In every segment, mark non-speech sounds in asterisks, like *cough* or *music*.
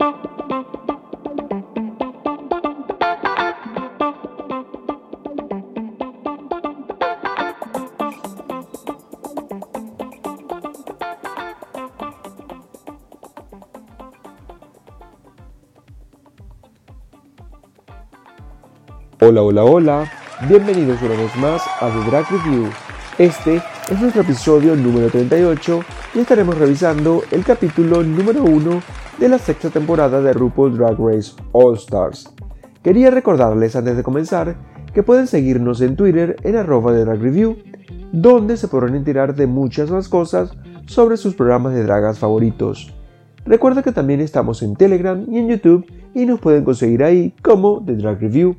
Hola, hola, hola, bienvenidos una vez más a The Drag Review. Este es nuestro episodio número 38 y estaremos revisando el capítulo número 1 de la sexta temporada de RuPaul Drag Race All Stars. Quería recordarles antes de comenzar que pueden seguirnos en Twitter en arroba de Drag Review, donde se podrán enterar de muchas más cosas sobre sus programas de dragas favoritos. Recuerda que también estamos en Telegram y en YouTube y nos pueden conseguir ahí como The Drag Review.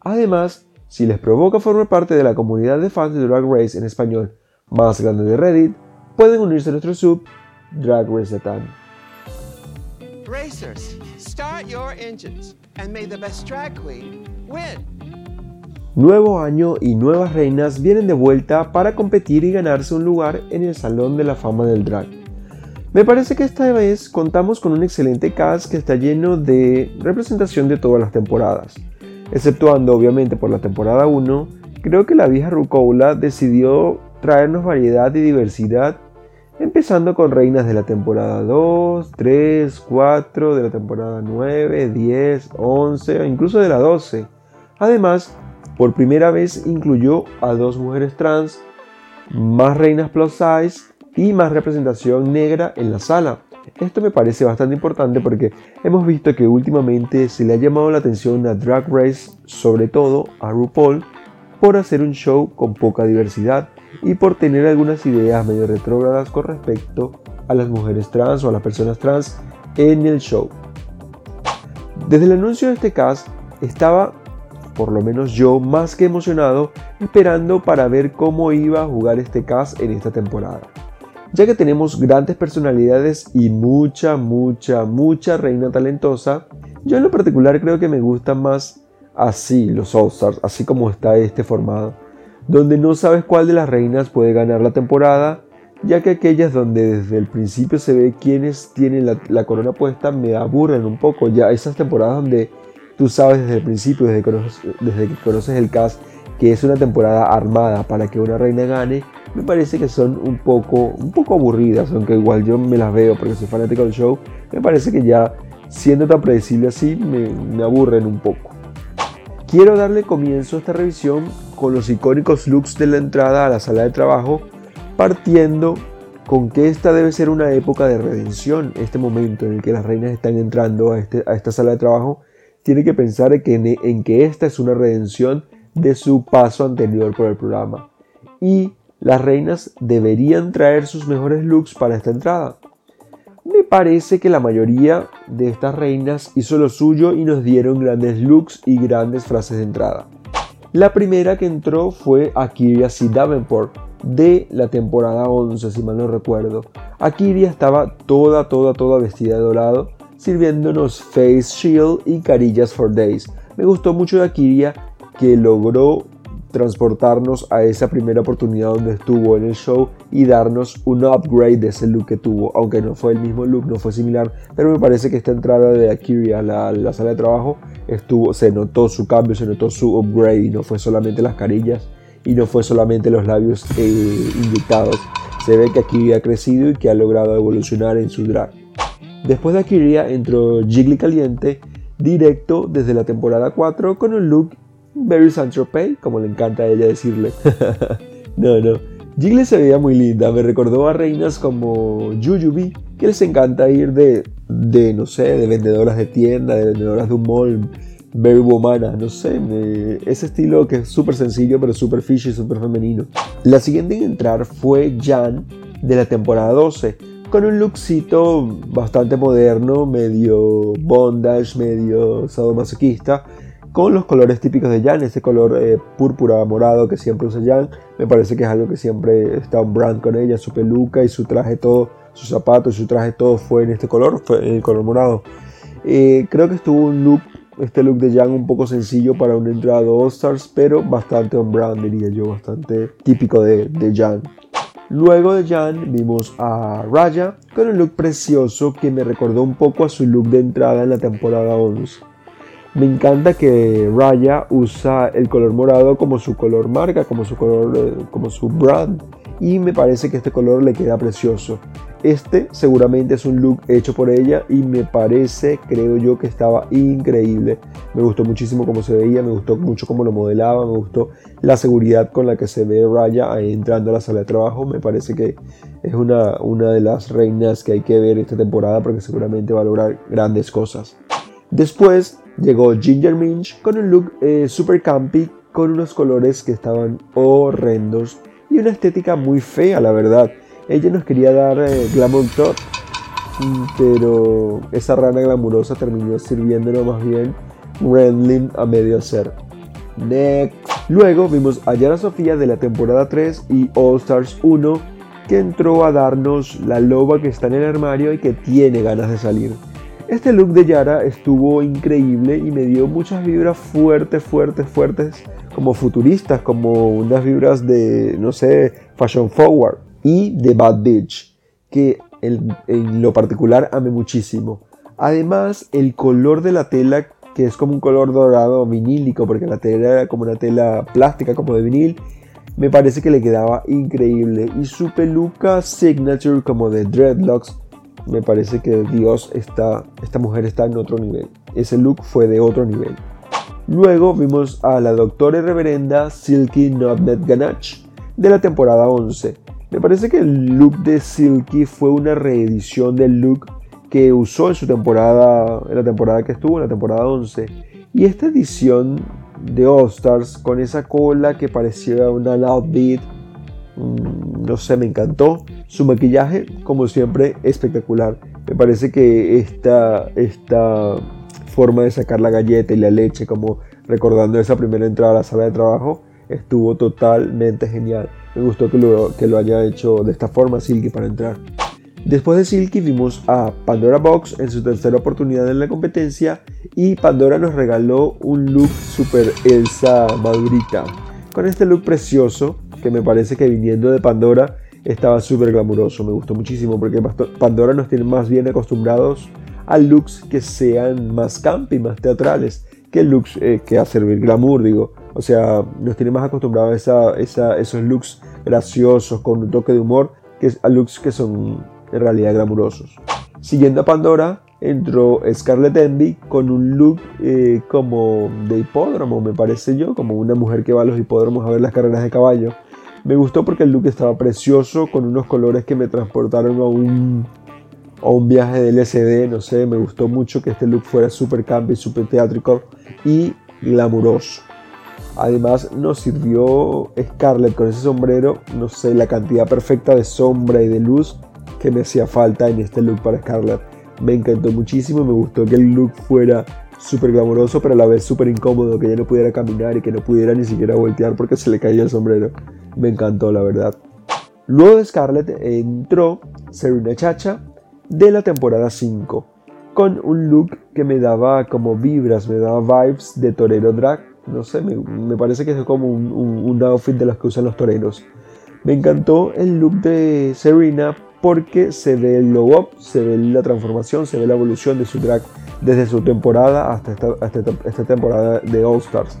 Además, si les provoca formar parte de la comunidad de fans de Drag Race en español más grande de Reddit, pueden unirse a nuestro sub Drag Race Latam. Racers, start your engines and may the best drag queen win. Nuevo año y nuevas reinas vienen de vuelta para competir y ganarse un lugar en el Salón de la Fama del Drag. Me parece que esta vez contamos con un excelente cast que está lleno de representación de todas las temporadas. Exceptuando obviamente por la temporada 1, creo que la vieja Rucola decidió traernos variedad y diversidad, empezando con reinas de la temporada 2, 3, 4, de la temporada 9, 10, 11 o incluso de la 12. Además, por primera vez incluyó a dos mujeres trans, más reinas plus size y más representación negra en la sala. Esto me parece bastante importante porque hemos visto que últimamente se le ha llamado la atención a Drag Race, sobre todo a RuPaul, por hacer un show con poca diversidad y por tener algunas ideas medio retrógradas con respecto a las mujeres trans o a las personas trans en el show. Desde el anuncio de este cast estaba, por lo menos yo, más que emocionado esperando para ver cómo iba a jugar este cast en esta temporada ya que tenemos grandes personalidades y mucha, mucha, mucha reina talentosa, yo en lo particular creo que me gustan más así los All Stars, así como está este formado, donde no sabes cuál de las reinas puede ganar la temporada, ya que aquellas donde desde el principio se ve quiénes tienen la, corona puesta me aburren un poco, ya esas temporadas donde tú sabes desde el principio, desde, que conoces el cast, que es una temporada armada para que una reina gane, me parece que son un poco, un poco aburridas, aunque igual yo me las veo porque soy fanático del show, me parece que ya siendo tan predecible así me, me aburren un poco. Quiero darle comienzo a esta revisión con los icónicos looks de la entrada a la sala de trabajo, partiendo con que esta debe ser una época de redención, este momento en el que las reinas están entrando a, este, esta sala de trabajo, tiene que pensar en que esta es una redención de su paso anterior por el programa. Y las reinas deberían traer sus mejores looks para esta entrada. Me parece que la mayoría de estas reinas hizo lo suyo y nos dieron grandes looks y grandes frases de entrada. La primera que entró fue Akiria C. Davenport de la temporada 11, si mal no recuerdo. Akiria estaba toda, toda, toda vestida de dorado, sirviéndonos face shield y carillas for days. Me gustó mucho de Akiria que logró transportarnos a esa primera oportunidad donde estuvo en el show y darnos un upgrade de ese look que tuvo, aunque no fue el mismo look, no fue similar, pero me parece que esta entrada de Akiri a la, sala de trabajo estuvo, se notó su cambio, se notó su upgrade y no fue solamente las carillas y no fue solamente los labios eh, inyectados, se ve que Akiri ha crecido y que ha logrado evolucionar en su drag. Después de Akiri entró Jiggly Caliente directo desde la temporada 4 con un look Very Saint-Tropez, como le encanta a ella decirle. *laughs* no, no. Jiggly se veía muy linda, me recordó a reinas como Jujubee, que les encanta ir de, de, no sé, de vendedoras de tienda, de vendedoras de un mall, very womana, no sé, ese estilo que es súper sencillo pero súper fishy, súper femenino. La siguiente en entrar fue Jan de la temporada 12, con un lookcito bastante moderno, medio bondage, medio sadomasoquista, con los colores típicos de Jan, ese color eh, púrpura morado que siempre usa Jan, me parece que es algo que siempre está un brand con ella, su peluca y su traje todo, sus zapatos su traje todo fue en este color, fue en el color morado. Eh, creo que estuvo un look, este look de Jan un poco sencillo para un entrado All Stars, pero bastante on brand diría yo, bastante típico de, de Jan. Luego de Jan vimos a Raya con un look precioso que me recordó un poco a su look de entrada en la temporada 11. Me encanta que Raya usa el color morado como su color marca, como su color, eh, como su brand. Y me parece que este color le queda precioso. Este seguramente es un look hecho por ella y me parece, creo yo, que estaba increíble. Me gustó muchísimo cómo se veía, me gustó mucho cómo lo modelaba, me gustó la seguridad con la que se ve Raya entrando a la sala de trabajo. Me parece que es una, una de las reinas que hay que ver esta temporada porque seguramente va a lograr grandes cosas. Después Llegó Ginger Minch con un look eh, super campy, con unos colores que estaban horrendos y una estética muy fea, la verdad. Ella nos quería dar eh, Glamour Top, pero esa rana glamurosa terminó sirviéndonos más bien Rendling a medio hacer. Next. Luego vimos a Yara Sofía de la temporada 3 y All Stars 1 que entró a darnos la loba que está en el armario y que tiene ganas de salir. Este look de Yara estuvo increíble y me dio muchas vibras fuertes, fuertes, fuertes, como futuristas, como unas vibras de, no sé, fashion forward y de Bad Bitch, que en, lo particular amé muchísimo. Además, el color de la tela, que es como un color dorado vinílico, porque la tela era como una tela plástica, como de vinil, me parece que le quedaba increíble. Y su peluca signature, como de dreadlocks, me parece que Dios está, esta mujer está en otro nivel. Ese look fue de otro nivel. Luego vimos a la doctora y reverenda Silky Nutmeg Ganache de la temporada 11. Me parece que el look de Silky fue una reedición del look que usó en su temporada, en la temporada que estuvo, en la temporada 11. Y esta edición de All Stars con esa cola que parecía una loud beat no sé, me encantó. Su maquillaje, como siempre, espectacular. Me parece que esta, esta forma de sacar la galleta y la leche, como recordando esa primera entrada a la sala de trabajo, estuvo totalmente genial. Me gustó que lo, que lo haya hecho de esta forma Silky para entrar. Después de Silky vimos a Pandora Box en su tercera oportunidad en la competencia y Pandora nos regaló un look super Elsa madurita. Con este look precioso que me parece que viniendo de Pandora estaba súper glamuroso. Me gustó muchísimo porque Pandora nos tiene más bien acostumbrados a looks que sean más campi, más teatrales, que looks eh, que a servir glamour, digo. O sea, nos tiene más acostumbrados a esos looks graciosos con un toque de humor que a looks que son en realidad glamurosos. Siguiendo a Pandora, entró Scarlett Envy con un look eh, como de hipódromo, me parece yo, como una mujer que va a los hipódromos a ver las carreras de caballo. Me gustó porque el look estaba precioso, con unos colores que me transportaron a un, a un viaje de LSD, no sé, me gustó mucho que este look fuera súper campy, súper teátrico y glamuroso. Además nos sirvió Scarlett con ese sombrero, no sé, la cantidad perfecta de sombra y de luz que me hacía falta en este look para Scarlett. Me encantó muchísimo, me gustó que el look fuera súper glamoroso, pero a la vez súper incómodo, que ella no pudiera caminar y que no pudiera ni siquiera voltear porque se le caía el sombrero. Me encantó, la verdad. Luego de Scarlett entró Serena Chacha de la temporada 5, con un look que me daba como vibras, me daba vibes de torero drag. No sé, me, parece que es como un, un outfit de los que usan los toreros. Me encantó el look de Serena porque se ve el glow up, se ve la transformación, se ve la evolución de su drag desde su temporada hasta esta, temporada de All Stars.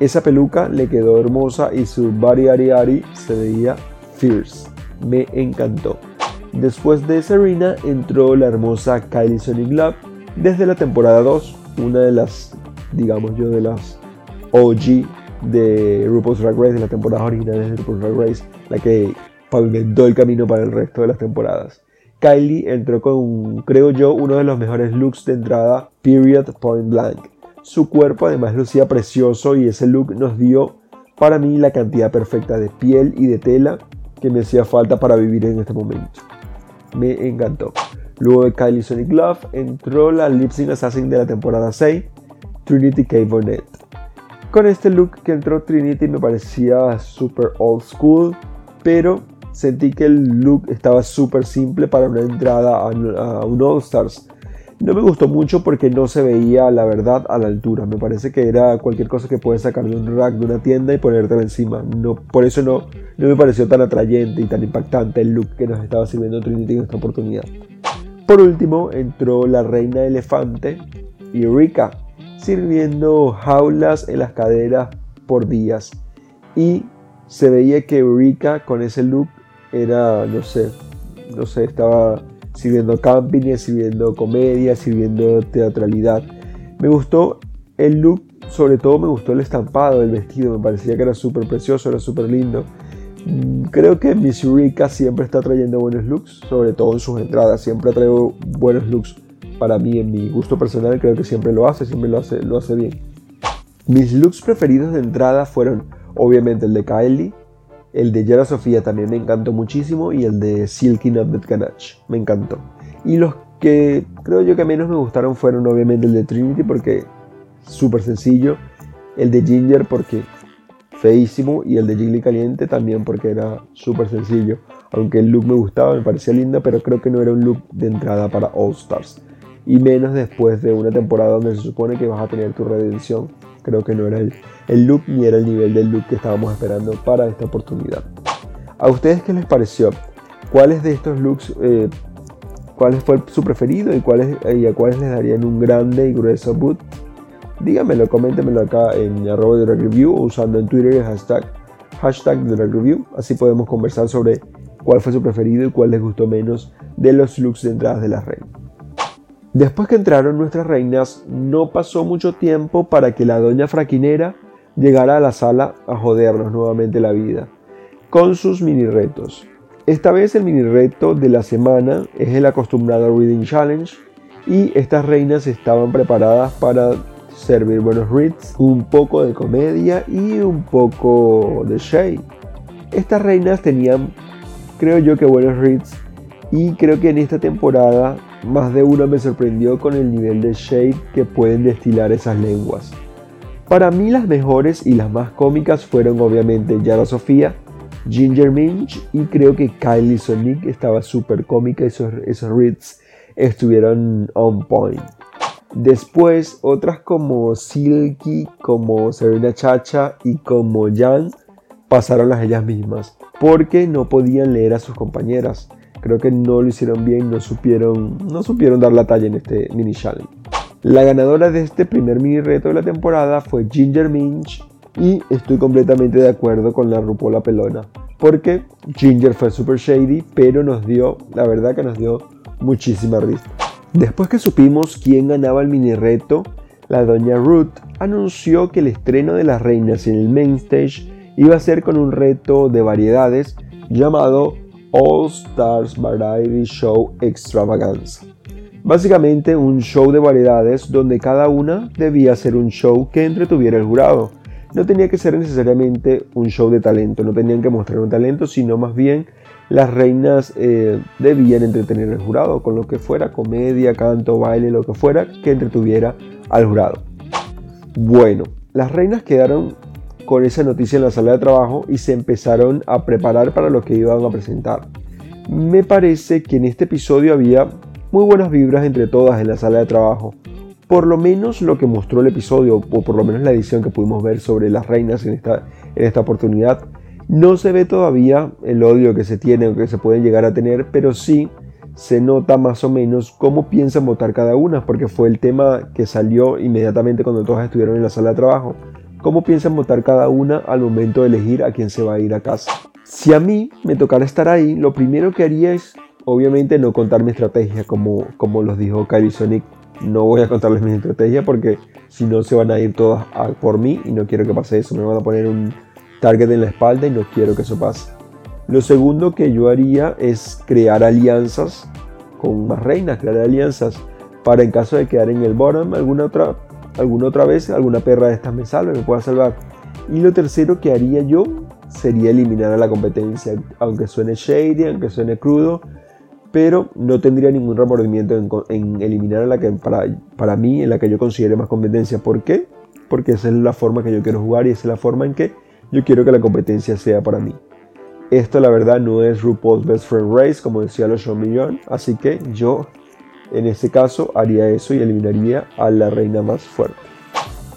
Esa peluca le quedó hermosa y su body ari ari se veía fierce. Me encantó. Después de Serena entró la hermosa Kylie Sonic Love desde la temporada 2, una de las, digamos yo, de las OG de RuPaul's Drag Race, de la temporada original de RuPaul's Drag Race, la que pavimentó el camino para el resto de las temporadas. Kylie entró con, creo yo, uno de los mejores looks de entrada, period point blank. Su cuerpo además lucía precioso y ese look nos dio para mí la cantidad perfecta de piel y de tela que me hacía falta para vivir en este momento. Me encantó. Luego de Kylie Sonic Love entró la Lip Sync Assassin de la temporada 6, Trinity K. Bonnet. Con este look que entró Trinity me parecía super old school, pero sentí que el look estaba súper simple para una entrada a, un All Stars. No me gustó mucho porque no se veía, la verdad, a la altura. Me parece que era cualquier cosa que puedes sacar de un rack de una tienda y ponértela encima. No, por eso no, no me pareció tan atrayente y tan impactante el look que nos estaba sirviendo Trinity en esta oportunidad. Por último, entró la reina elefante y Rika, sirviendo jaulas en las caderas por días. Y se veía que Rika con ese look era, no sé, no sé, estaba sirviendo camping, sirviendo comedia, sirviendo teatralidad. Me gustó el look, sobre todo me gustó el estampado del vestido, me parecía que era súper precioso, era súper lindo. Mm, creo que Miss Eureka siempre está trayendo buenos looks, sobre todo en sus entradas, siempre trae buenos looks para mí, en mi gusto personal, creo que siempre lo hace, siempre lo hace, lo hace bien. Mis looks preferidos de entrada fueron obviamente el de Kylie, el de Yara Sofía también me encantó muchísimo y el de Silky Not Ganache me encantó. Y los que creo yo que menos me gustaron fueron obviamente el de Trinity porque súper sencillo, el de Ginger porque feísimo y el de Jiggly Caliente también porque era súper sencillo. Aunque el look me gustaba, me parecía lindo, pero creo que no era un look de entrada para All Stars. Y menos después de una temporada donde se supone que vas a tener tu redención creo que no era el, el look ni era el nivel del look que estábamos esperando para esta oportunidad. ¿A ustedes qué les pareció? ¿Cuáles de estos looks, eh, cuál fue su preferido y, cuáles, y a cuáles les darían un grande y grueso boot? Díganmelo, coméntenmelo acá en arroba de usando en Twitter el hashtag, hashtag de review. Así podemos conversar sobre cuál fue su preferido y cuál les gustó menos de los looks de entradas de la reina. Después que entraron nuestras reinas, no pasó mucho tiempo para que la doña fraquinera llegara a la sala a jodernos nuevamente la vida, con sus mini retos. Esta vez el mini reto de la semana es el acostumbrado Reading Challenge y estas reinas estaban preparadas para servir buenos reads, un poco de comedia y un poco de shade. Estas reinas tenían, creo yo que buenos reads y creo que en esta temporada más de una me sorprendió con el nivel de shade que pueden destilar esas lenguas. Para mí las mejores y las más cómicas fueron obviamente Yara Sofía, Ginger Minch y creo que Kylie Sonic estaba súper cómica y esos, esos reads estuvieron on point. Después otras como Silky, como Serena Chacha y como Jan pasaron las ellas mismas porque no podían leer a sus compañeras. Creo que no lo hicieron bien, no supieron, no supieron dar la talla en este mini challenge. La ganadora de este primer mini reto de la temporada fue Ginger Minch y estoy completamente de acuerdo con la Rupola Pelona. Porque Ginger fue super shady, pero nos dio, la verdad que nos dio muchísima risa. Después que supimos quién ganaba el mini reto, la doña Ruth anunció que el estreno de las reinas en el main stage iba a ser con un reto de variedades llamado All Stars Variety Show Extravaganza. Básicamente un show de variedades donde cada una debía ser un show que entretuviera el jurado. No tenía que ser necesariamente un show de talento, no tenían que mostrar un talento, sino más bien las reinas eh, debían entretener al jurado con lo que fuera, comedia, canto, baile, lo que fuera, que entretuviera al jurado. Bueno, las reinas quedaron con esa noticia en la sala de trabajo y se empezaron a preparar para lo que iban a presentar. Me parece que en este episodio había muy buenas vibras entre todas en la sala de trabajo. Por lo menos lo que mostró el episodio, o por lo menos la edición que pudimos ver sobre las reinas en esta, en esta oportunidad, no se ve todavía el odio que se tiene o que se puede llegar a tener, pero sí se nota más o menos cómo piensan votar cada una, porque fue el tema que salió inmediatamente cuando todas estuvieron en la sala de trabajo cómo piensan votar cada una al momento de elegir a quién se va a ir a casa. Si a mí me tocara estar ahí, lo primero que haría es, obviamente, no contar mi estrategia, como, como los dijo Kylie Sonic. No voy a contarles mi estrategia porque si no se van a ir todas por mí y no quiero que pase eso. Me van a poner un target en la espalda y no quiero que eso pase. Lo segundo que yo haría es crear alianzas con más reinas, crear alianzas para en caso de quedar en el bottom alguna otra alguna otra vez, alguna perra de estas me salve, me pueda salvar. Y lo tercero que haría yo sería eliminar a la competencia, aunque suene shady, aunque suene crudo, pero no tendría ningún remordimiento en, eliminar a la que para, para mí, en la que yo considere más competencia. ¿Por qué? Porque esa es la forma que yo quiero jugar y esa es la forma en que yo quiero que la competencia sea para mí. Esto la verdad no es RuPaul's Best Friend Race, como decía los Show Millón, así que yo en este caso haría eso y eliminaría a la reina más fuerte.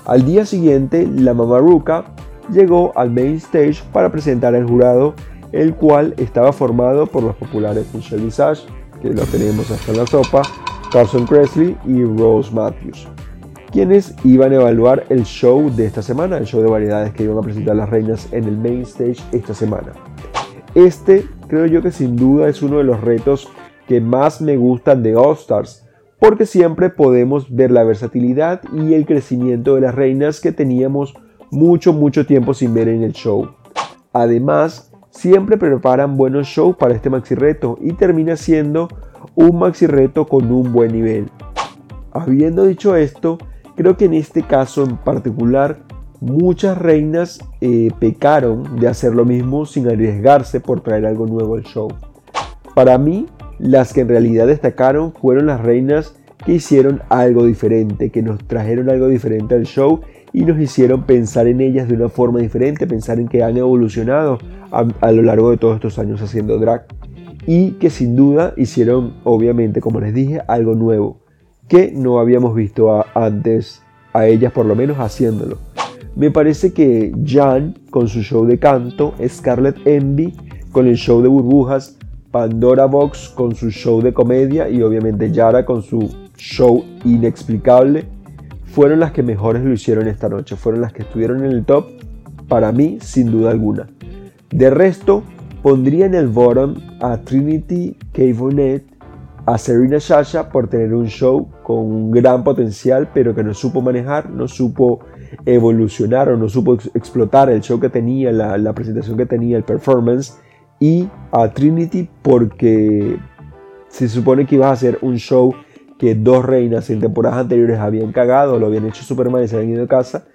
Al día siguiente, la Mamaruka llegó al main stage para presentar al jurado, el cual estaba formado por los populares Michelle Visage, que lo tenemos hasta en la sopa, Carson Presley y Rose Matthews, quienes iban a evaluar el show de esta semana, el show de variedades que iban a presentar las reinas en el main stage esta semana. Este creo yo que sin duda es uno de los retos que más me gustan de All Stars, porque siempre podemos ver la versatilidad y el crecimiento de las reinas que teníamos mucho, mucho tiempo sin ver en el show. Además, siempre preparan buenos shows para este maxi reto y termina siendo un maxi reto con un buen nivel. Habiendo dicho esto, creo que en este caso en particular muchas reinas eh, pecaron de hacer lo mismo sin arriesgarse por traer algo nuevo al show. Para mí, las que en realidad destacaron fueron las reinas que hicieron algo diferente, que nos trajeron algo diferente al show y nos hicieron pensar en ellas de una forma diferente, pensar en que han evolucionado a, lo largo de todos estos años haciendo drag y que sin duda hicieron, obviamente, como les dije, algo nuevo que no habíamos visto antes a ellas por lo menos haciéndolo. Me parece que Jan con su show de canto, Scarlett Envy con el show de burbujas, Pandora Box con su show de comedia y obviamente Yara con su show inexplicable, fueron las que mejores lo hicieron esta noche, fueron las que estuvieron en el top, para mí sin duda alguna. De resto, pondría en el bottom a Trinity K. Bonnet, a Serena Shasha por tener un show con un gran potencial, pero que no supo manejar, no supo evolucionar o no supo explotar el show que tenía, la presentación que tenía, el performance y a Trinity porque se supone que iba a hacer un show que dos reinas en temporadas anteriores habían cagado, lo habían hecho super mal y se habían ido a casa.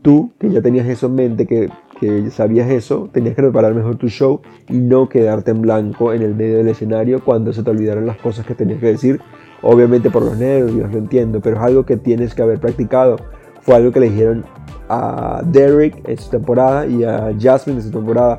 Tú, que ya tenías eso en mente, que, que sabías eso, tenías que preparar mejor tu show y no quedarte en blanco en el medio del escenario cuando se te olvidaron las cosas que tenías que decir. Obviamente por los nervios, lo entiendo, pero es algo que tienes que haber practicado. Fue algo que le dijeron a Derek en su temporada y a Jasmine en su temporada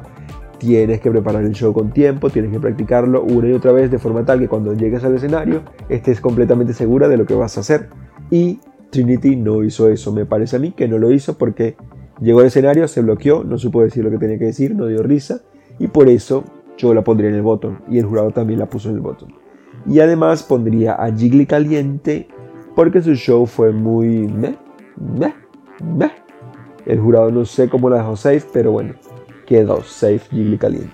Tienes que preparar el show con tiempo, tienes que practicarlo una y otra vez de forma tal que cuando llegues al escenario estés completamente segura de lo que vas a hacer. Y Trinity no hizo eso, me parece a mí que no lo hizo porque llegó al escenario, se bloqueó, no supo decir lo que tenía que decir, no dio risa y por eso yo la pondría en el botón y el jurado también la puso en el botón. Y además pondría a Jiggly caliente porque su show fue muy... Meh, meh, meh. El jurado no sé cómo la dejó safe, pero bueno, quedó safe Jiggly caliente.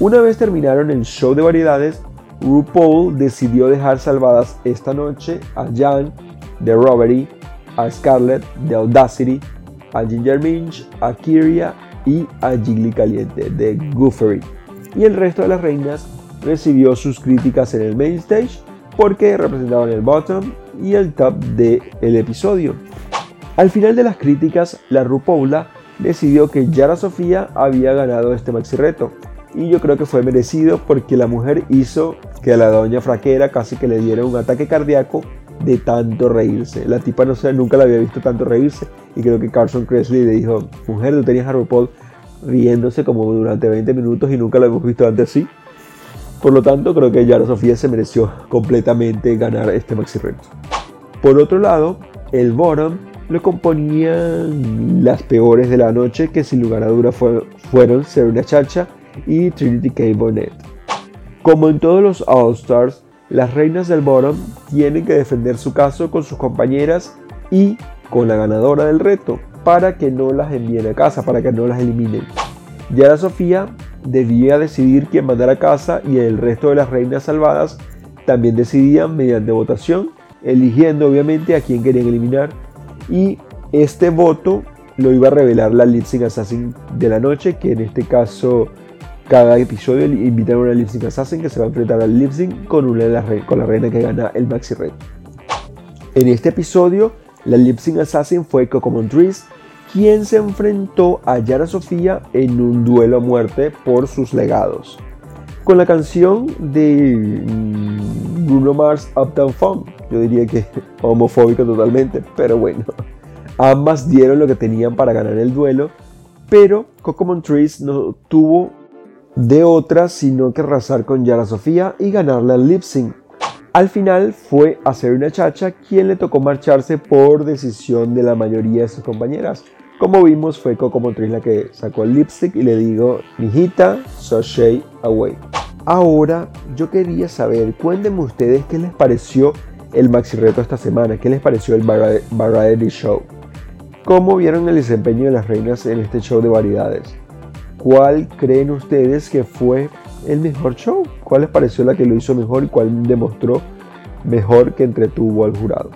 Una vez terminaron el show de variedades, RuPaul decidió dejar salvadas esta noche a Jan de Robbery, a Scarlett de Audacity, a Ginger Minch, a Kyria y a Jiggly Caliente de Goofery. Y el resto de las reinas recibió sus críticas en el main stage porque representaban el bottom y el top del el episodio. Al final de las críticas, la RuPaula decidió que Yara Sofía había ganado este maxi reto. Y yo creo que fue merecido porque la mujer hizo que a la doña fraquera casi que le diera un ataque cardíaco de tanto reírse. La tipa no sé, nunca la había visto tanto reírse. Y creo que Carson Cresley le dijo, mujer, tú tenías a RuPaul riéndose como durante 20 minutos y nunca la hemos visto antes así. Por lo tanto, creo que Yara Sofía se mereció completamente ganar este maxi reto. Por otro lado, el bottom lo componían las peores de la noche que sin lugar a duda fueron Serena Chacha y Trinity K. Bonnet. Como en todos los All Stars, las reinas del bottom tienen que defender su caso con sus compañeras y con la ganadora del reto para que no las envíen a casa, para que no las eliminen. Ya la Sofía debía decidir quién mandar a casa y el resto de las reinas salvadas también decidían mediante votación, eligiendo obviamente a quién querían eliminar y este voto lo iba a revelar la Lip Assassin de la noche, que en este caso cada episodio invitan a una Lip Assassin que se va a enfrentar al Lip con, una de con la reina que gana el Maxi Red. En este episodio, la Lip Assassin fue Coco Montrese, quien se enfrentó a Yara Sofía en un duelo a muerte por sus legados. Con la canción de mm, Bruno Mars Uptown Funk, yo diría que *laughs* homofóbico totalmente, pero bueno. *laughs* Ambas dieron lo que tenían para ganar el duelo, pero Coco Montrese no tuvo de otra sino que arrasar con Yara Sofía y ganarle al lip sync. Al final fue a una Chacha quien le tocó marcharse por decisión de la mayoría de sus compañeras. Como vimos fue Coco Motriz la que sacó el lipstick y le digo, mijita, sashay away. Ahora yo quería saber, cuéntenme ustedes qué les pareció el maxi reto esta semana, qué les pareció el Variety Show. ¿Cómo vieron el desempeño de las reinas en este show de variedades? ¿Cuál creen ustedes que fue el mejor show? ¿Cuál les pareció la que lo hizo mejor y cuál demostró mejor que entretuvo al jurado?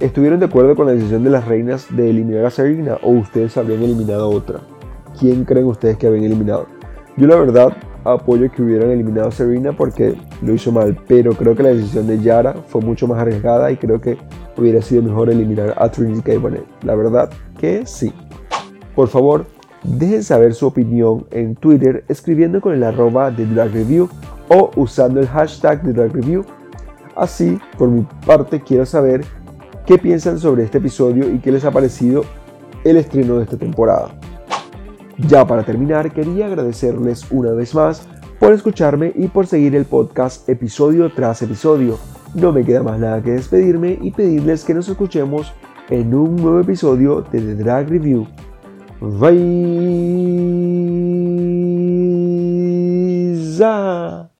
¿Estuvieron de acuerdo con la decisión de las reinas de eliminar a Serena o ustedes habrían eliminado otra? ¿Quién creen ustedes que habían eliminado? Yo la verdad apoyo que hubieran eliminado a Serena porque lo hizo mal, pero creo que la decisión de Yara fue mucho más arriesgada y creo que hubiera sido mejor eliminar a Trinity K. La verdad que sí. Por favor, dejen saber su opinión en Twitter escribiendo con el arroba de Drag Review o usando el hashtag de Drag Review. Así, por mi parte, quiero saber qué piensan sobre este episodio y qué les ha parecido el estreno de esta temporada. Ya para terminar, quería agradecerles una vez más por escucharme y por seguir el podcast episodio tras episodio. No me queda más nada que despedirme y pedirles que nos escuchemos en un nuevo episodio de The Drag Review. Bye.